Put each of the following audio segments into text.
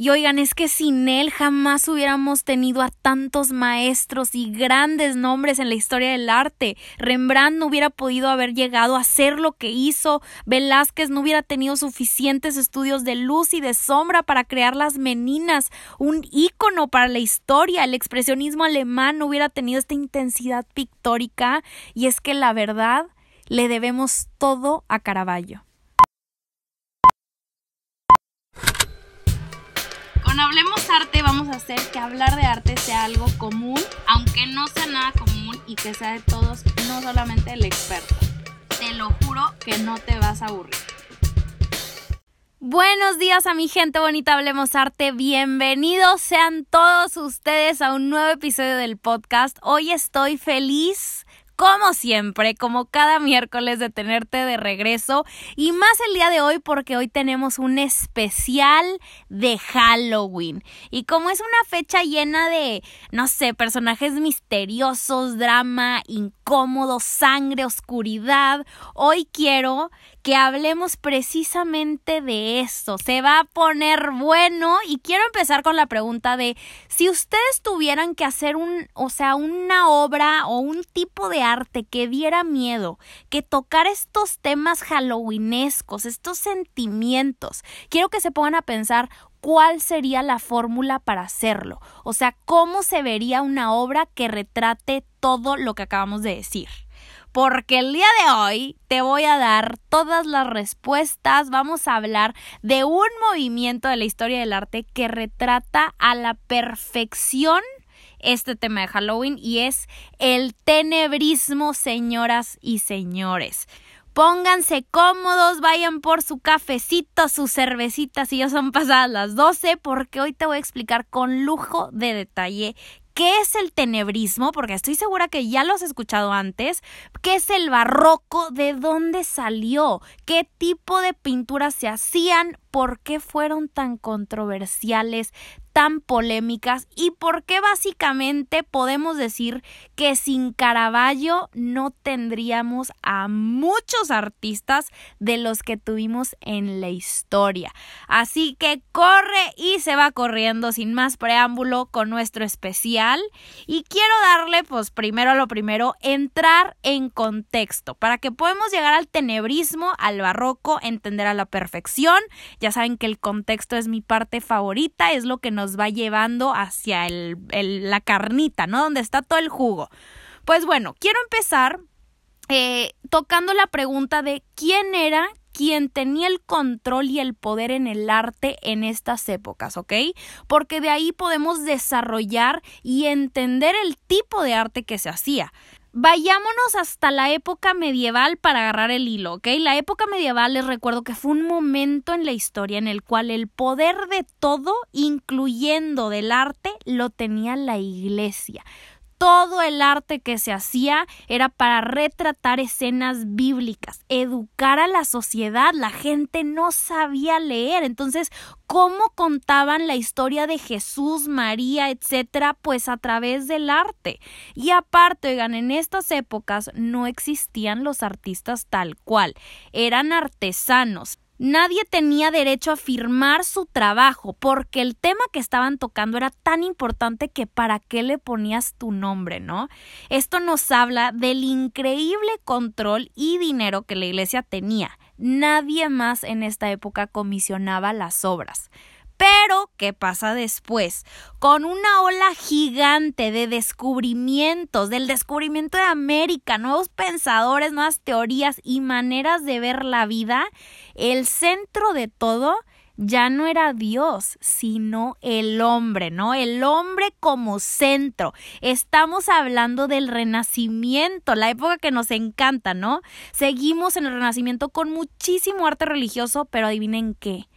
Y oigan, es que sin él jamás hubiéramos tenido a tantos maestros y grandes nombres en la historia del arte. Rembrandt no hubiera podido haber llegado a hacer lo que hizo, Velázquez no hubiera tenido suficientes estudios de luz y de sombra para crear las meninas, un ícono para la historia, el expresionismo alemán no hubiera tenido esta intensidad pictórica, y es que la verdad le debemos todo a Caravaggio. Hablemos Arte vamos a hacer que hablar de arte sea algo común, aunque no sea nada común y que sea de todos, no solamente el experto. Te lo juro que no te vas a aburrir. Buenos días a mi gente bonita, hablemos arte, bienvenidos sean todos ustedes a un nuevo episodio del podcast. Hoy estoy feliz como siempre, como cada miércoles de tenerte de regreso y más el día de hoy porque hoy tenemos un especial de Halloween. Y como es una fecha llena de, no sé, personajes misteriosos, drama, incómodo, sangre, oscuridad, hoy quiero que hablemos precisamente de esto. Se va a poner bueno y quiero empezar con la pregunta de si ustedes tuvieran que hacer un, o sea, una obra o un tipo de arte que diera miedo, que tocara estos temas halloweenescos, estos sentimientos, quiero que se pongan a pensar cuál sería la fórmula para hacerlo. O sea, cómo se vería una obra que retrate todo lo que acabamos de decir porque el día de hoy te voy a dar todas las respuestas. Vamos a hablar de un movimiento de la historia del arte que retrata a la perfección este tema de Halloween y es el tenebrismo, señoras y señores. Pónganse cómodos, vayan por su cafecito, su cervecita si ya son pasadas las 12, porque hoy te voy a explicar con lujo de detalle ¿Qué es el tenebrismo? Porque estoy segura que ya lo has escuchado antes. ¿Qué es el barroco? ¿De dónde salió? ¿Qué tipo de pinturas se hacían? ¿Por qué fueron tan controversiales? Tan polémicas y por qué básicamente podemos decir que sin Caravaggio no tendríamos a muchos artistas de los que tuvimos en la historia. Así que corre y se va corriendo sin más preámbulo con nuestro especial y quiero darle pues primero lo primero entrar en contexto para que podamos llegar al tenebrismo, al barroco, entender a la perfección. Ya saben que el contexto es mi parte favorita, es lo que nos va llevando hacia el, la carnita, ¿no? Donde está todo el jugo. Pues bueno, quiero empezar eh, tocando la pregunta de quién era quien tenía el control y el poder en el arte en estas épocas, ¿ok? Porque de ahí podemos desarrollar y entender el tipo de arte que se hacía. Vayámonos hasta la época medieval para agarrar el hilo, ¿ok? La época medieval les recuerdo que fue un momento en la historia en el cual el poder de todo, incluyendo del arte, lo tenía la iglesia todo el arte que se hacía era para retratar escenas bíblicas, educar a la sociedad. La gente no sabía leer. Entonces, ¿cómo contaban la historia de Jesús, María, etcétera? Pues a través del arte. Y aparte, oigan, en estas épocas no existían los artistas tal cual. Eran artesanos. Nadie tenía derecho a firmar su trabajo porque el tema que estaban tocando era tan importante que para qué le ponías tu nombre, ¿no? Esto nos habla del increíble control y dinero que la iglesia tenía. Nadie más en esta época comisionaba las obras. Pero, ¿qué pasa después? Con una ola gigante de descubrimientos, del descubrimiento de América, nuevos pensadores, nuevas teorías y maneras de ver la vida, el centro de todo ya no era Dios, sino el hombre, ¿no? El hombre como centro. Estamos hablando del renacimiento, la época que nos encanta, ¿no? Seguimos en el renacimiento con muchísimo arte religioso, pero adivinen qué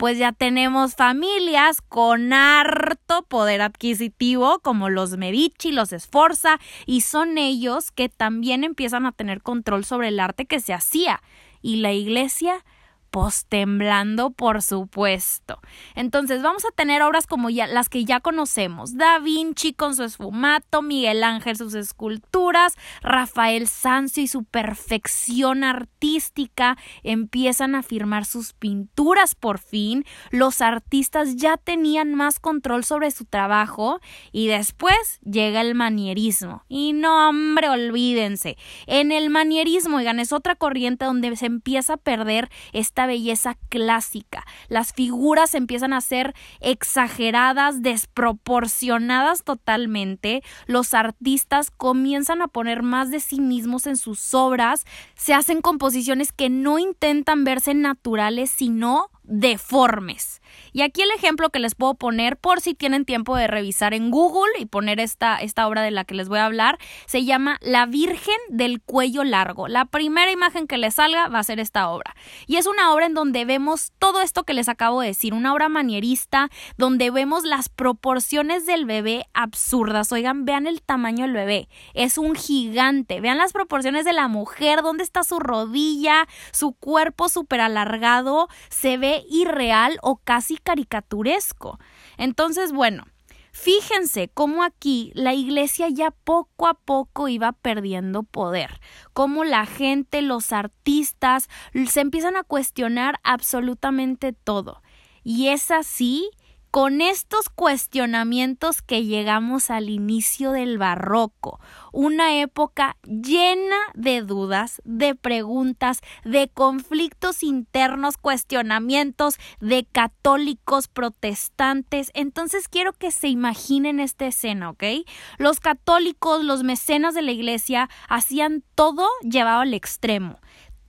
pues ya tenemos familias con harto poder adquisitivo como los Medici, los Sforza y son ellos que también empiezan a tener control sobre el arte que se hacía. Y la iglesia Pues temblando, por supuesto. Entonces vamos a tener obras como ya, las que ya conocemos. Da Vinci con su esfumato, Miguel Ángel sus esculturas, Rafael Sanzio y su perfección artística empiezan a firmar sus pinturas por fin. Los artistas ya tenían más control sobre su trabajo y después llega el manierismo. Y no, hombre, olvídense. En el manierismo, oigan, es otra corriente donde se empieza a perder esta belleza clásica. Las figuras empiezan a ser exageradas, desproporcionadas totalmente. Los artistas comienzan a poner más de sí mismos en sus obras. Se hacen composiciones que no intentan verse naturales, sino deformes. Y aquí el ejemplo que les puedo poner por si tienen tiempo de revisar en Google y poner esta, esta obra de la que les voy a hablar, se llama La Virgen del Cuello Largo. La primera imagen que les salga va a ser esta obra. Y es una obra en donde vemos todo esto que les acabo de decir, una obra manierista donde vemos las proporciones del bebé absurdas. Oigan, vean el tamaño del bebé. Es un gigante. Vean las proporciones de la mujer, dónde está su rodilla, su cuerpo súper alargado. Se ve irreal o casi caricaturesco. Entonces, bueno, Fíjense cómo aquí la iglesia ya poco a poco iba perdiendo poder, cómo la gente, los artistas se empiezan a cuestionar absolutamente todo. Y es así con estos cuestionamientos que llegamos al inicio del barroco, una época llena de dudas, de preguntas, de conflictos internos, cuestionamientos de católicos, protestantes. Entonces quiero que se imaginen esta escena, ¿ok? Los católicos, los mecenas de la iglesia hacían todo llevado al extremo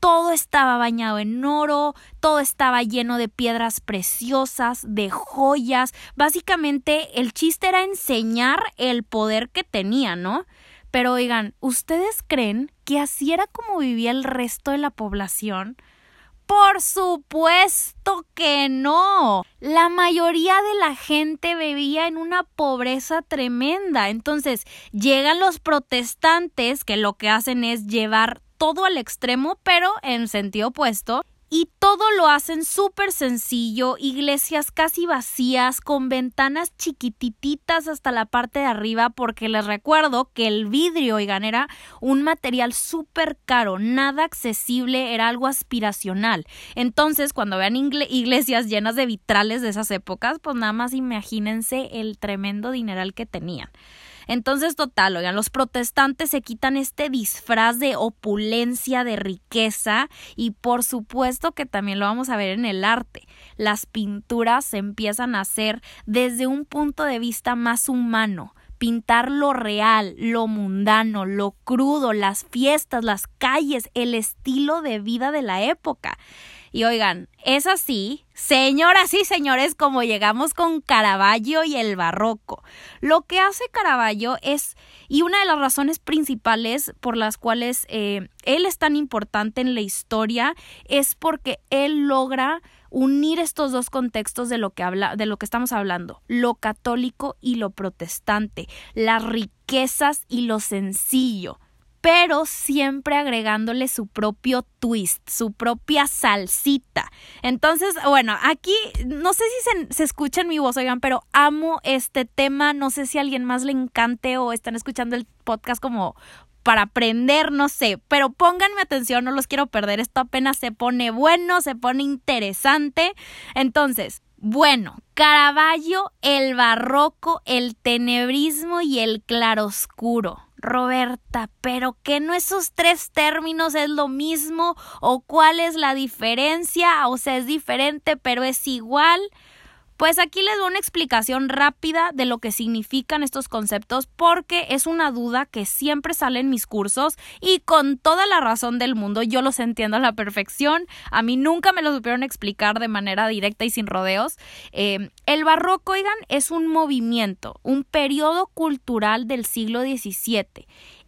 todo estaba bañado en oro, todo estaba lleno de piedras preciosas, de joyas. Básicamente el chiste era enseñar el poder que tenía, ¿no? Pero oigan, ¿ustedes creen que así era como vivía el resto de la población? Por supuesto que no. La mayoría de la gente vivía en una pobreza tremenda. Entonces, llegan los protestantes que lo que hacen es llevar todo al extremo, pero en sentido opuesto. Y todo lo hacen súper sencillo, iglesias casi vacías, con ventanas chiquitititas hasta la parte de arriba, porque les recuerdo que el vidrio, oigan, era un material súper caro, nada accesible, era algo aspiracional. Entonces, cuando vean iglesias llenas de vitrales de esas épocas, pues nada más imagínense el tremendo dineral que tenían. Entonces, total, oigan, los protestantes se quitan este disfraz de opulencia, de riqueza y por supuesto que también lo vamos a ver en el arte. Las pinturas se empiezan a hacer desde un punto de vista más humano pintar lo real, lo mundano, lo crudo, las fiestas, las calles, el estilo de vida de la época. Y oigan, es así, señoras y señores, como llegamos con Caravaggio y el barroco. Lo que hace Caravaggio es, y una de las razones principales por las cuales eh, él es tan importante en la historia, es porque él logra unir estos dos contextos de lo que habla, de lo que estamos hablando, lo católico y lo protestante, las riquezas y lo sencillo pero siempre agregándole su propio twist, su propia salsita. Entonces, bueno, aquí no sé si se, escucha en mi voz, oigan, pero amo este tema. No sé si a alguien más le encante o están escuchando el podcast como para aprender, no sé, pero pónganme atención, no los quiero perder. Esto apenas se pone bueno, se pone interesante. Entonces, bueno, Caravaggio, el barroco, el tenebrismo y el claroscuro. Roberta, pero que no esos tres términos es lo mismo o cuál es la diferencia, o sea, es diferente, pero es igual. Pues aquí les doy una explicación rápida de lo que significan estos conceptos porque es una duda que siempre sale en mis cursos y con toda la razón del mundo yo los entiendo a la perfección. A mí nunca me lo supieron explicar de manera directa y sin rodeos. Eh, el barroco, oigan, es un movimiento, un periodo cultural del siglo XVII.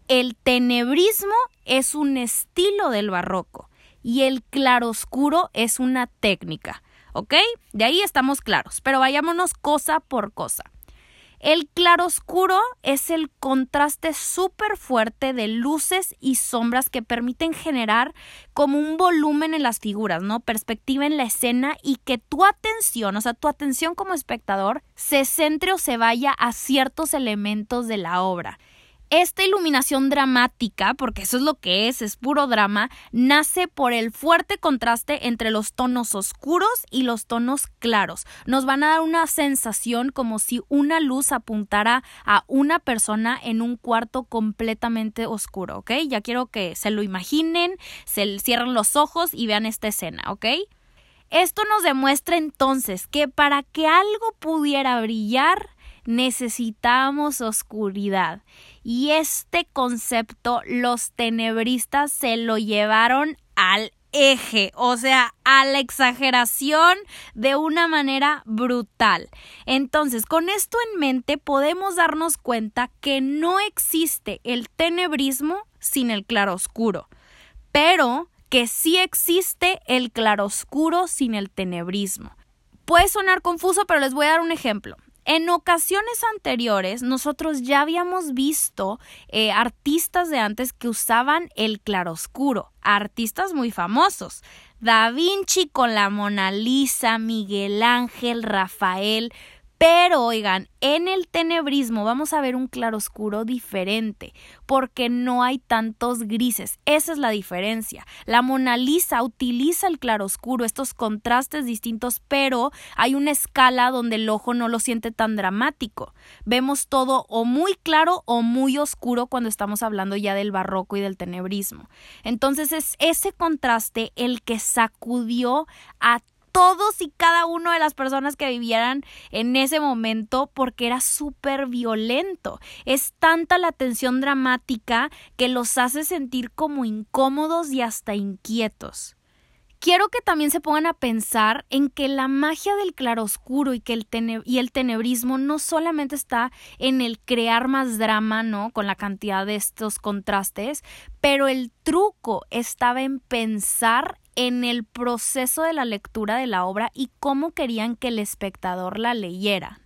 El tenebrismo es un estilo del barroco y el claroscuro es una técnica. ¿Ok? De ahí estamos claros, pero vayámonos cosa por cosa. El claroscuro es el contraste súper fuerte de luces y sombras que permiten generar como un volumen en las figuras, ¿no? Perspectiva en la escena y que tu atención, o sea, tu atención como espectador, se centre o se vaya a ciertos elementos de la obra. Esta iluminación dramática, porque eso es lo que es, es puro drama, nace por el fuerte contraste entre los tonos oscuros y los tonos claros. Nos van a dar una sensación como si una luz apuntara a una persona en un cuarto completamente oscuro, ¿ok? Ya quiero que se lo imaginen, se cierren los ojos y vean esta escena, ¿ok? Esto nos demuestra entonces que para que algo pudiera brillar, necesitamos oscuridad. Y este concepto los tenebristas se lo llevaron al eje, o sea, a la exageración de una manera brutal. Entonces, con esto en mente, podemos darnos cuenta que no existe el tenebrismo sin el claroscuro, pero que sí existe el claroscuro sin el tenebrismo. Puede sonar confuso, pero les voy a dar un ejemplo. En ocasiones anteriores, nosotros ya habíamos visto eh, artistas de antes que usaban el claroscuro, artistas muy famosos. Da Vinci con la Mona Lisa, Miguel Ángel, Rafael, pero oigan, en el tenebrismo vamos a ver un claroscuro diferente, porque no hay tantos grises. Esa es la diferencia. La Mona Lisa utiliza el claroscuro, estos contrastes distintos, pero hay una escala donde el ojo no lo siente tan dramático. Vemos todo o muy claro o muy oscuro cuando estamos hablando ya del barroco y del tenebrismo. Entonces es ese contraste el que sacudió a todos y cada uno de las personas que vivieran en ese momento porque era súper violento. Es tanta la tensión dramática que los hace sentir como incómodos y hasta inquietos. Quiero que también se pongan a pensar en que la magia del claroscuro y, que el y el tenebrismo no solamente está en el crear más drama, ¿no? Con la cantidad de estos contrastes, pero el truco estaba en pensar en el proceso de la lectura de la obra y cómo querían que el espectador la leyera.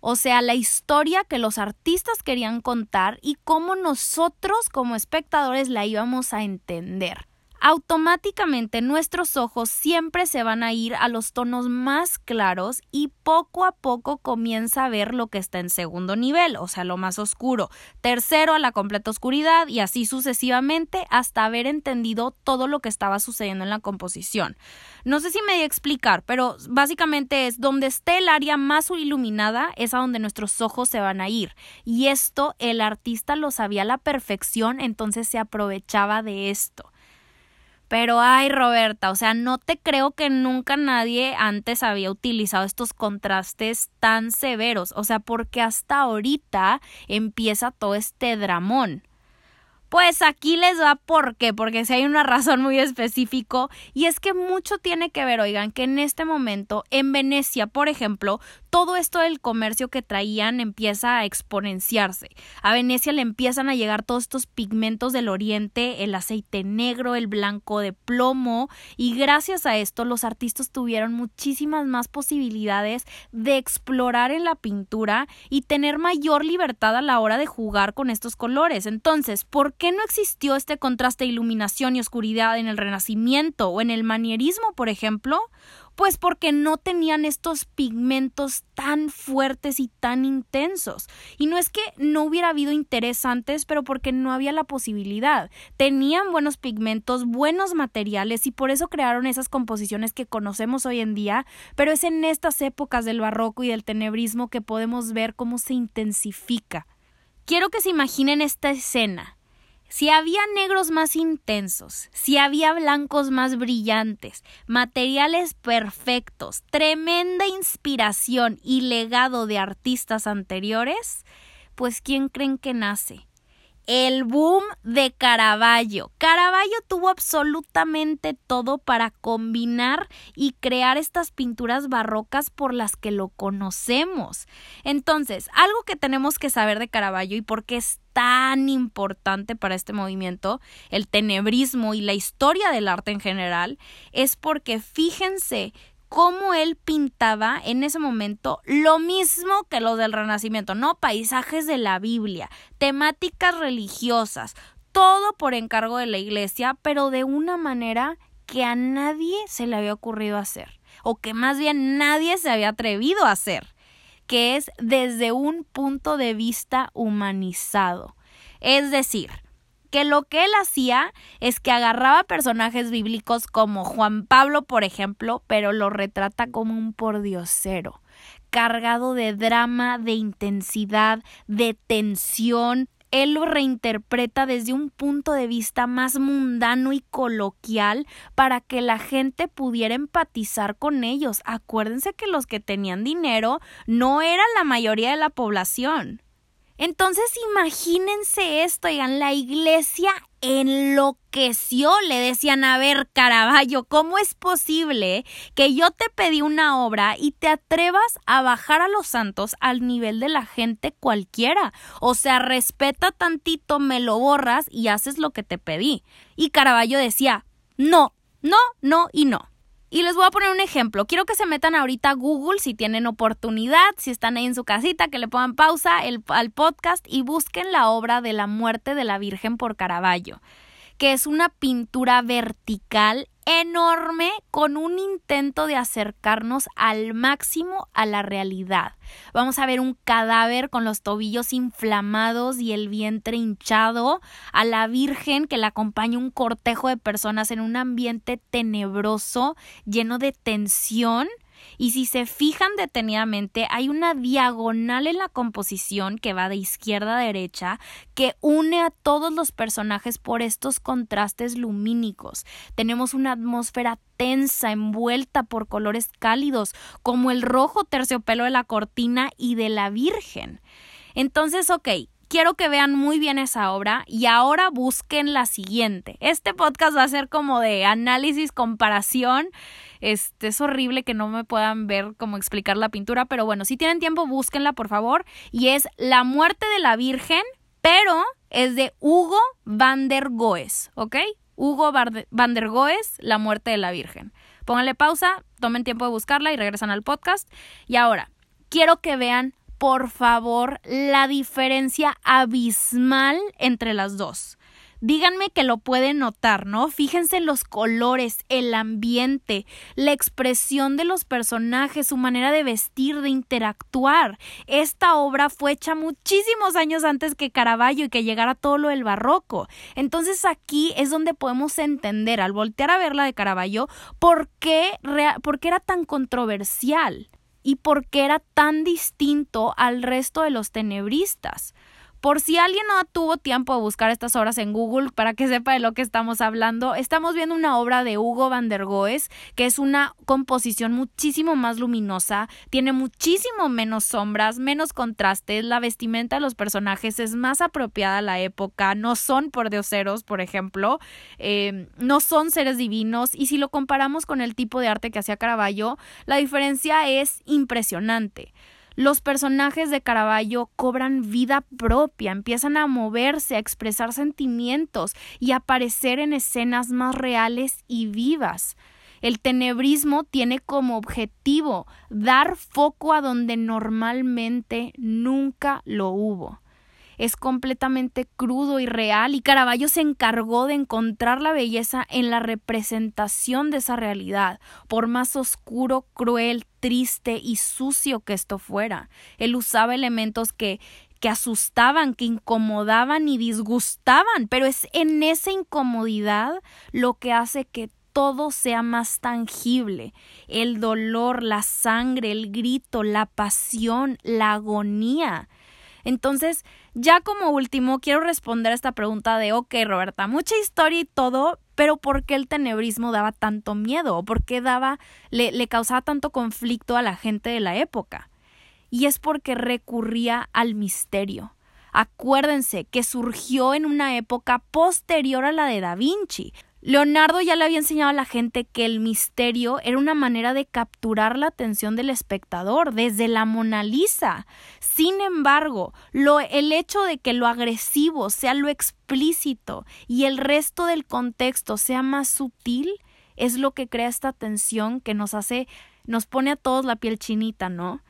O sea, la historia que los artistas querían contar y cómo nosotros como espectadores la íbamos a entender automáticamente nuestros ojos siempre se van a ir a los tonos más claros y poco a poco comienza a ver lo que está en segundo nivel, o sea, lo más oscuro, tercero a la completa oscuridad y así sucesivamente hasta haber entendido todo lo que estaba sucediendo en la composición. No sé si me voy a explicar, pero básicamente es donde esté el área más iluminada es a donde nuestros ojos se van a ir. Y esto el artista lo sabía a la perfección, entonces se aprovechaba de esto. Pero ay, Roberta, o sea, no te creo que nunca nadie antes había utilizado estos contrastes tan severos, o sea, porque hasta ahorita empieza todo este dramón. Pues aquí les va por qué, porque si hay una razón muy específica y es que mucho tiene que ver, oigan, que en este momento en Venecia, por ejemplo, todo esto del comercio que traían empieza a exponenciarse. A Venecia le empiezan a llegar todos estos pigmentos del oriente, el aceite negro, el blanco de plomo, y gracias a esto los artistas tuvieron muchísimas más posibilidades de explorar en la pintura y tener mayor libertad a la hora de jugar con estos colores. Entonces, ¿por qué no existió este contraste de iluminación y oscuridad en el Renacimiento o en el manierismo, por ejemplo? Pues porque no tenían estos pigmentos tan fuertes y tan intensos. Y no es que no hubiera habido interés antes, pero porque no había la posibilidad. Tenían buenos pigmentos, buenos materiales y por eso crearon esas composiciones que conocemos hoy en día, pero es en estas épocas del barroco y del tenebrismo que podemos ver cómo se intensifica. Quiero que se imaginen esta escena si había negros más intensos, si había blancos más brillantes, materiales perfectos, tremenda inspiración y legado de artistas anteriores, pues ¿quién creen que nace? El boom de Caravaggio. Caravaggio tuvo absolutamente todo para combinar y crear estas pinturas barrocas por las que lo conocemos. Entonces, algo que tenemos que saber de Caravaggio y por qué es tan importante para este movimiento, el tenebrismo y la historia del arte en general, es porque fíjense cómo él pintaba en ese momento lo mismo que los del Renacimiento, ¿no? Paisajes de la Biblia, temáticas religiosas, todo por encargo de la iglesia, pero de una manera que a nadie se le había ocurrido hacer, o que más bien nadie se había atrevido a hacer, que es desde un punto de vista humanizado. Es decir, que lo que él hacía es que agarraba personajes bíblicos como Juan Pablo, por ejemplo, pero lo retrata como un pordiosero, cargado de drama, de intensidad, de tensión, él lo reinterpreta desde un punto de vista más mundano y coloquial para que la gente pudiera empatizar con ellos. Acuérdense que los que tenían dinero no eran la mayoría de la población. Entonces imagínense esto, oigan, la iglesia enloqueció, le decían, a ver, Caraballo, ¿cómo es posible que yo te pedí una obra y te atrevas a bajar a los santos al nivel de la gente cualquiera? O sea, respeta tantito, me lo borras y haces lo que te pedí. Y Caraballo decía, no, no, no y no. Y les voy a poner un ejemplo. Quiero que se metan ahorita a Google si tienen oportunidad, si están ahí en su casita, que le pongan pausa al podcast y busquen la obra de la muerte de la Virgen por Caravaggio que es una pintura vertical enorme con un intento de acercarnos al máximo a la realidad. Vamos a ver un cadáver con los tobillos inflamados y el vientre hinchado, a la Virgen que la acompaña un cortejo de personas en un ambiente tenebroso, lleno de tensión y si se fijan detenidamente, hay una diagonal en la composición que va de izquierda a derecha que une a todos los personajes por estos contrastes lumínicos. Tenemos una atmósfera tensa, envuelta por colores cálidos, como el rojo terciopelo de la cortina y de la Virgen. Entonces, ok, quiero que vean muy bien esa obra y ahora busquen la siguiente. Este podcast va a ser como de análisis, comparación. Este, es horrible que no me puedan ver cómo explicar la pintura, pero bueno, si tienen tiempo, búsquenla, por favor. Y es La muerte de la Virgen, pero es de Hugo van der Goes, ¿ok? Hugo van der Goes, La muerte de la Virgen. Pónganle pausa, tomen tiempo de buscarla y regresan al podcast. Y ahora, quiero que vean por favor, la diferencia abismal entre las dos. Díganme que lo pueden notar, ¿no? Fíjense en los colores, el ambiente, la expresión de los personajes, su manera de vestir, de interactuar. Esta obra fue hecha muchísimos años antes que Caravaggio y que llegara todo lo del barroco. Entonces aquí es donde podemos entender, al voltear a verla de Caravaggio, por qué, por qué era tan controversial y por qué era tan distinto al resto de los tenebristas. Por si alguien no tuvo tiempo de buscar estas obras en Google para que sepa de lo que estamos hablando, estamos viendo una obra de Hugo van der Goes, que es una composición muchísimo más luminosa, tiene muchísimo menos sombras, menos contrastes, la vestimenta de los personajes es más apropiada a la época, no son por dioseros, por ejemplo, eh, no son seres divinos, y si lo comparamos con el tipo de arte que hacía Caravaggio, la diferencia es impresionante los personajes de Caravaggio cobran vida propia, empiezan a moverse, a expresar sentimientos y a aparecer en escenas más reales y vivas. El tenebrismo tiene como objetivo dar foco a donde normalmente nunca lo hubo es completamente crudo y real y Caravaggio se encargó de encontrar la belleza en la representación de esa realidad, por más oscuro, cruel, triste y sucio que esto fuera. Él usaba elementos que que asustaban, que incomodaban y disgustaban, pero es en esa incomodidad lo que hace que todo sea más tangible. El dolor, la sangre, el grito, la pasión, la agonía. Entonces, ya como último, quiero responder a esta pregunta de, ok, Roberta, mucha historia y todo, pero ¿por qué el tenebrismo daba tanto miedo? ¿O por qué daba, le, le causaba tanto conflicto a la gente de la época? Y es porque recurría al misterio. Acuérdense que surgió en una época posterior a la de Da Vinci. Leonardo ya le había enseñado a la gente que el misterio era una manera de capturar la atención del espectador desde la Mona Lisa. Sin embargo, lo, el hecho de que lo agresivo sea lo explícito y el resto del contexto sea más sutil es lo que crea esta tensión que nos hace nos pone a todos la piel chinita, ¿no?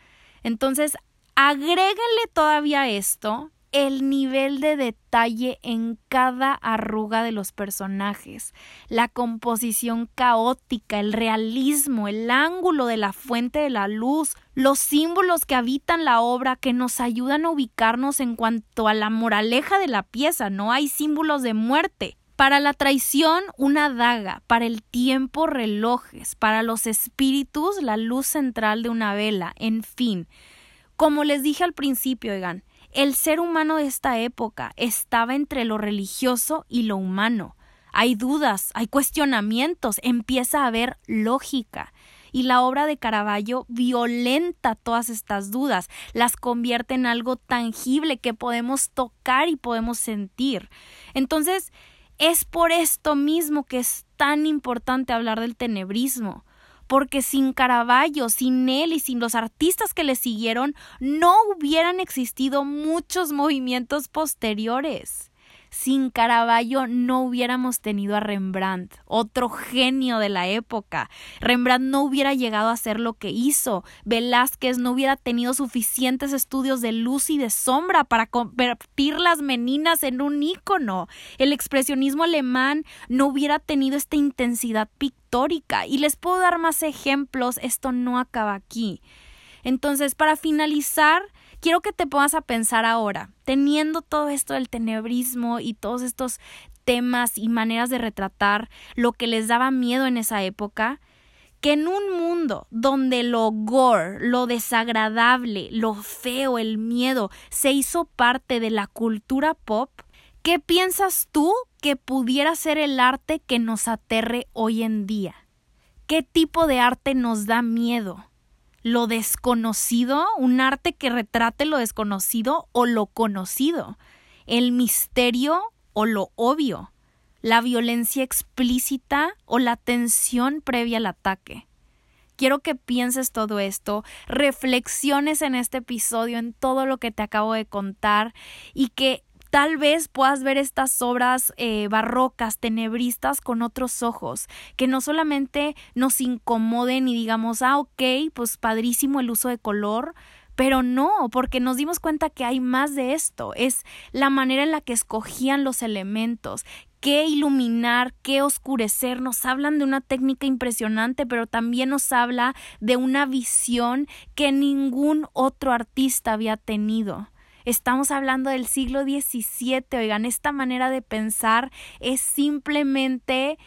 Entonces, agréguenle todavía esto el nivel de detalle en cada arruga de los personajes, la composición caótica, el realismo, el ángulo de la fuente de la luz, los símbolos que habitan la obra que nos ayudan a ubicarnos en cuanto a la moraleja de la pieza, no hay símbolos de muerte. Para la traición, una daga, para el tiempo, relojes, para los espíritus, la luz central de una vela, en fin. Como les dije al principio, oigan, el ser humano de esta época estaba entre lo religioso y lo humano. Hay dudas, hay cuestionamientos, empieza a haber lógica. Y la obra de Caravaggio violenta todas estas dudas, las convierte en algo tangible que podemos tocar y podemos sentir. Entonces, es por esto mismo que es tan importante hablar del tenebrismo, porque sin Caravaggio, sin él y sin los artistas que le siguieron, no hubieran existido muchos movimientos posteriores. Sin Caravaggio no hubiéramos tenido a Rembrandt, otro genio de la época. Rembrandt no hubiera llegado a hacer lo que hizo. Velázquez no hubiera tenido suficientes estudios de luz y de sombra para convertir las meninas en un ícono. El expresionismo alemán no hubiera tenido esta intensidad pictórica. Y les puedo dar más ejemplos, esto no acaba aquí. Entonces, para finalizar, quiero que te pongas a pensar ahora, teniendo todo esto del tenebrismo y todos estos temas y maneras de retratar lo que les daba miedo en esa época, que en un mundo donde lo gore, lo desagradable, lo feo, el miedo se hizo parte de la cultura pop, ¿qué piensas tú que pudiera ser el arte que nos aterre hoy en día? ¿Qué tipo de arte nos da miedo? Lo desconocido, un arte que retrate lo desconocido o lo conocido, el misterio o lo obvio, la violencia explícita o la tensión previa al ataque. Quiero que pienses todo esto, reflexiones en este episodio, en todo lo que te acabo de contar y que tal vez puedas ver estas obras eh, barrocas, tenebristas con otros ojos, que no solamente nos incomoden y digamos, ah, ok, pues padrísimo el uso de color, pero no, porque nos dimos cuenta que hay más de esto, es la manera en la que escogían los elementos, qué iluminar, qué oscurecer, nos hablan de una técnica impresionante, pero también nos habla de una visión que ningún otro artista había tenido. Estamos hablando del siglo XVII, oigan, esta manera de pensar es simplemente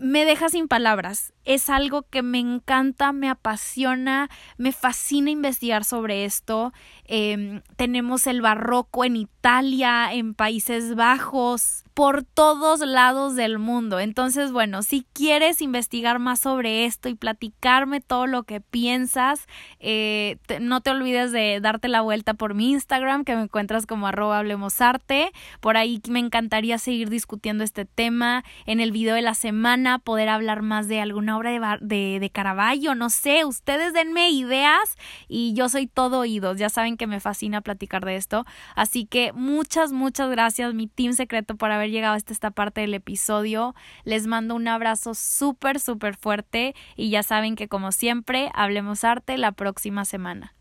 me deja sin palabras. Es algo que me encanta, me apasiona, me fascina investigar sobre esto. Em, tenemos el barroco en Italia, en Países Bajos, por todos lados del mundo. Entonces, bueno, si quieres investigar más sobre esto y platicarme todo lo que piensas, eh, no te olvides de darte la vuelta por mi Instagram, que me encuentras como arroba hablemosarte. Por ahí me encantaría seguir discutiendo este tema. En el video de la semana, poder hablar más de alguna obra de, de, de Caravaggio, no sé, ustedes denme ideas y yo soy todo oídos. Ya saben que me fascina platicar de esto. Así que muchas, muchas gracias, mi team secreto, por haber llegado hasta esta parte del episodio. Les mando un abrazo súper, súper fuerte y ya saben que como siempre, hablemos arte la próxima semana.